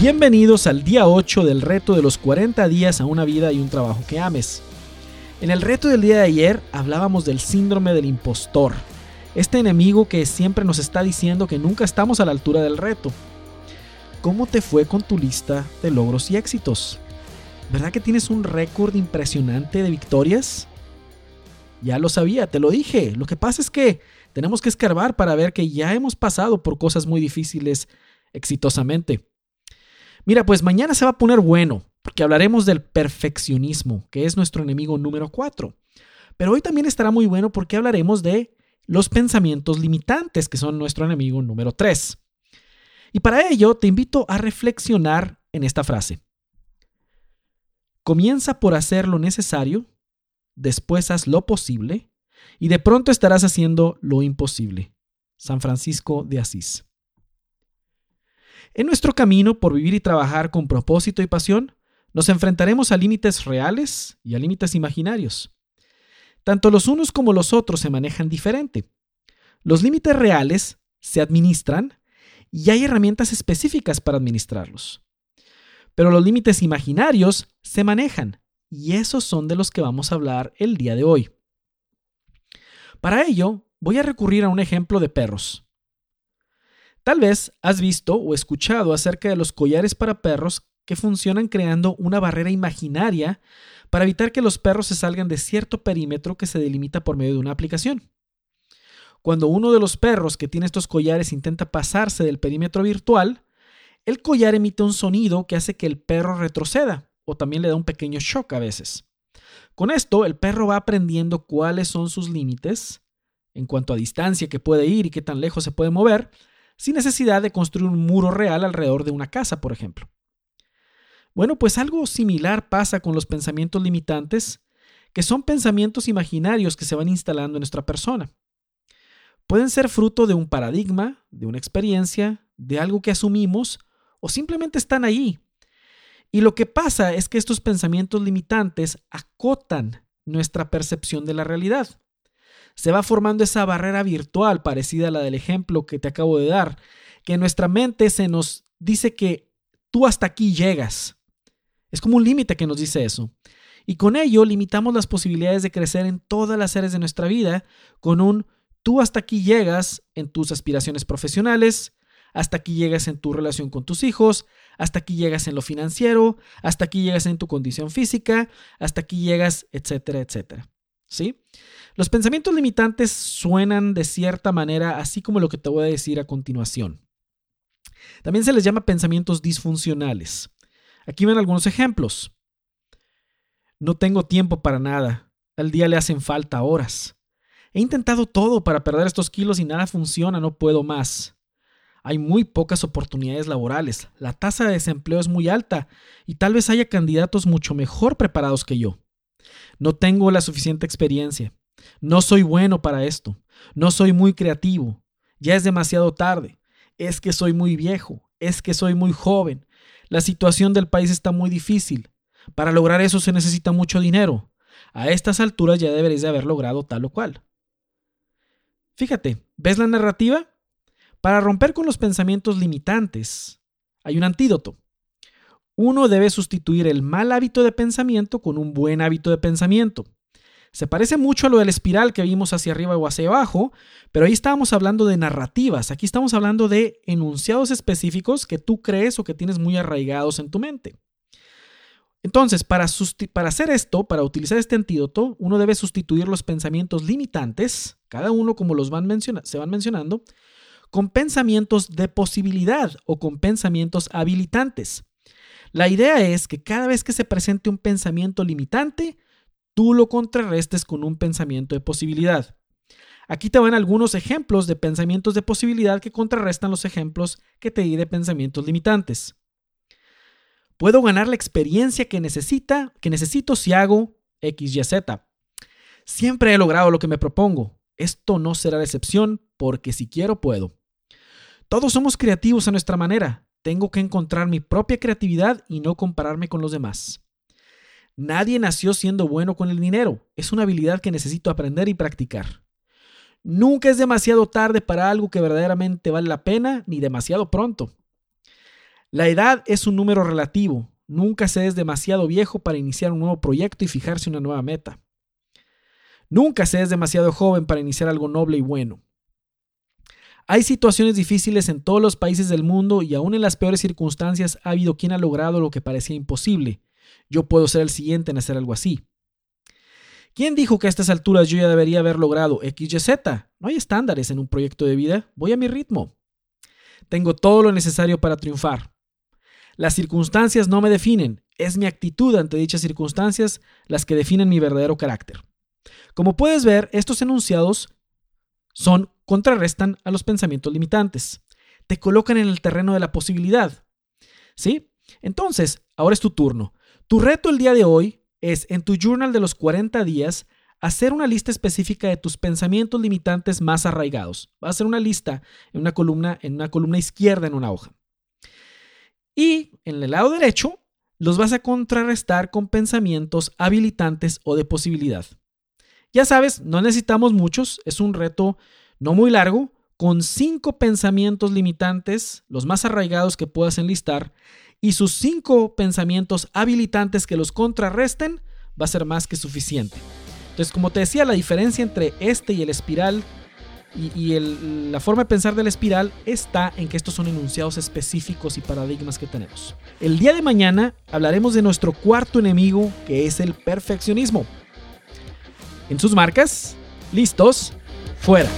Bienvenidos al día 8 del reto de los 40 días a una vida y un trabajo que ames. En el reto del día de ayer hablábamos del síndrome del impostor, este enemigo que siempre nos está diciendo que nunca estamos a la altura del reto. ¿Cómo te fue con tu lista de logros y éxitos? ¿Verdad que tienes un récord impresionante de victorias? Ya lo sabía, te lo dije. Lo que pasa es que tenemos que escarbar para ver que ya hemos pasado por cosas muy difíciles exitosamente. Mira, pues mañana se va a poner bueno, porque hablaremos del perfeccionismo, que es nuestro enemigo número 4. Pero hoy también estará muy bueno porque hablaremos de los pensamientos limitantes, que son nuestro enemigo número 3. Y para ello te invito a reflexionar en esta frase. Comienza por hacer lo necesario, después haz lo posible y de pronto estarás haciendo lo imposible. San Francisco de Asís. En nuestro camino por vivir y trabajar con propósito y pasión, nos enfrentaremos a límites reales y a límites imaginarios. Tanto los unos como los otros se manejan diferente. Los límites reales se administran y hay herramientas específicas para administrarlos. Pero los límites imaginarios se manejan y esos son de los que vamos a hablar el día de hoy. Para ello, voy a recurrir a un ejemplo de perros. Tal vez has visto o escuchado acerca de los collares para perros que funcionan creando una barrera imaginaria para evitar que los perros se salgan de cierto perímetro que se delimita por medio de una aplicación. Cuando uno de los perros que tiene estos collares intenta pasarse del perímetro virtual, el collar emite un sonido que hace que el perro retroceda o también le da un pequeño shock a veces. Con esto, el perro va aprendiendo cuáles son sus límites en cuanto a distancia que puede ir y qué tan lejos se puede mover, sin necesidad de construir un muro real alrededor de una casa, por ejemplo. Bueno, pues algo similar pasa con los pensamientos limitantes, que son pensamientos imaginarios que se van instalando en nuestra persona. Pueden ser fruto de un paradigma, de una experiencia, de algo que asumimos o simplemente están ahí. Y lo que pasa es que estos pensamientos limitantes acotan nuestra percepción de la realidad. Se va formando esa barrera virtual parecida a la del ejemplo que te acabo de dar, que en nuestra mente se nos dice que tú hasta aquí llegas. Es como un límite que nos dice eso. Y con ello limitamos las posibilidades de crecer en todas las áreas de nuestra vida con un Tú hasta aquí llegas en tus aspiraciones profesionales, hasta aquí llegas en tu relación con tus hijos, hasta aquí llegas en lo financiero, hasta aquí llegas en tu condición física, hasta aquí llegas, etcétera, etcétera. ¿Sí? Los pensamientos limitantes suenan de cierta manera así como lo que te voy a decir a continuación. También se les llama pensamientos disfuncionales. Aquí ven algunos ejemplos. No tengo tiempo para nada. Al día le hacen falta horas. He intentado todo para perder estos kilos y nada funciona, no puedo más. Hay muy pocas oportunidades laborales, la tasa de desempleo es muy alta y tal vez haya candidatos mucho mejor preparados que yo. No tengo la suficiente experiencia. No soy bueno para esto. No soy muy creativo. Ya es demasiado tarde. Es que soy muy viejo. Es que soy muy joven. La situación del país está muy difícil. Para lograr eso se necesita mucho dinero. A estas alturas ya deberéis de haber logrado tal o cual. Fíjate, ¿ves la narrativa? Para romper con los pensamientos limitantes, hay un antídoto. Uno debe sustituir el mal hábito de pensamiento con un buen hábito de pensamiento. Se parece mucho a lo de la espiral que vimos hacia arriba o hacia abajo, pero ahí estábamos hablando de narrativas, aquí estamos hablando de enunciados específicos que tú crees o que tienes muy arraigados en tu mente. Entonces, para, para, hacer esto, para utilizar este antídoto, uno debe sustituir los pensamientos limitantes, cada uno como los van se van mencionando, con pensamientos de posibilidad o con pensamientos habilitantes. La idea es que cada vez que se presente un pensamiento limitante, tú lo contrarrestes con un pensamiento de posibilidad. Aquí te van algunos ejemplos de pensamientos de posibilidad que contrarrestan los ejemplos que te di de pensamientos limitantes. Puedo ganar la experiencia que necesita, que necesito si hago X, Y, Z. Siempre he logrado lo que me propongo. Esto no será la excepción porque si quiero puedo. Todos somos creativos a nuestra manera. Tengo que encontrar mi propia creatividad y no compararme con los demás. Nadie nació siendo bueno con el dinero. Es una habilidad que necesito aprender y practicar. Nunca es demasiado tarde para algo que verdaderamente vale la pena ni demasiado pronto. La edad es un número relativo. Nunca se es demasiado viejo para iniciar un nuevo proyecto y fijarse una nueva meta. Nunca se es demasiado joven para iniciar algo noble y bueno. Hay situaciones difíciles en todos los países del mundo y aún en las peores circunstancias ha habido quien ha logrado lo que parecía imposible. Yo puedo ser el siguiente en hacer algo así. ¿Quién dijo que a estas alturas yo ya debería haber logrado XYZ? No hay estándares en un proyecto de vida, voy a mi ritmo. Tengo todo lo necesario para triunfar. Las circunstancias no me definen, es mi actitud ante dichas circunstancias las que definen mi verdadero carácter. Como puedes ver, estos enunciados son contrarrestan a los pensamientos limitantes. Te colocan en el terreno de la posibilidad. ¿Sí? Entonces, ahora es tu turno. Tu reto el día de hoy es en tu journal de los 40 días hacer una lista específica de tus pensamientos limitantes más arraigados. Va a ser una lista en una columna, en una columna izquierda en una hoja. Y en el lado derecho los vas a contrarrestar con pensamientos habilitantes o de posibilidad. Ya sabes, no necesitamos muchos, es un reto no muy largo, con cinco pensamientos limitantes, los más arraigados que puedas enlistar, y sus cinco pensamientos habilitantes que los contrarresten, va a ser más que suficiente. Entonces, como te decía, la diferencia entre este y el espiral y, la forma de pensar del espiral está en que estos son enunciados específicos y paradigmas que tenemos. El día de mañana hablaremos de nuestro cuarto enemigo, que es el perfeccionismo. En sus marcas, listos, fuera.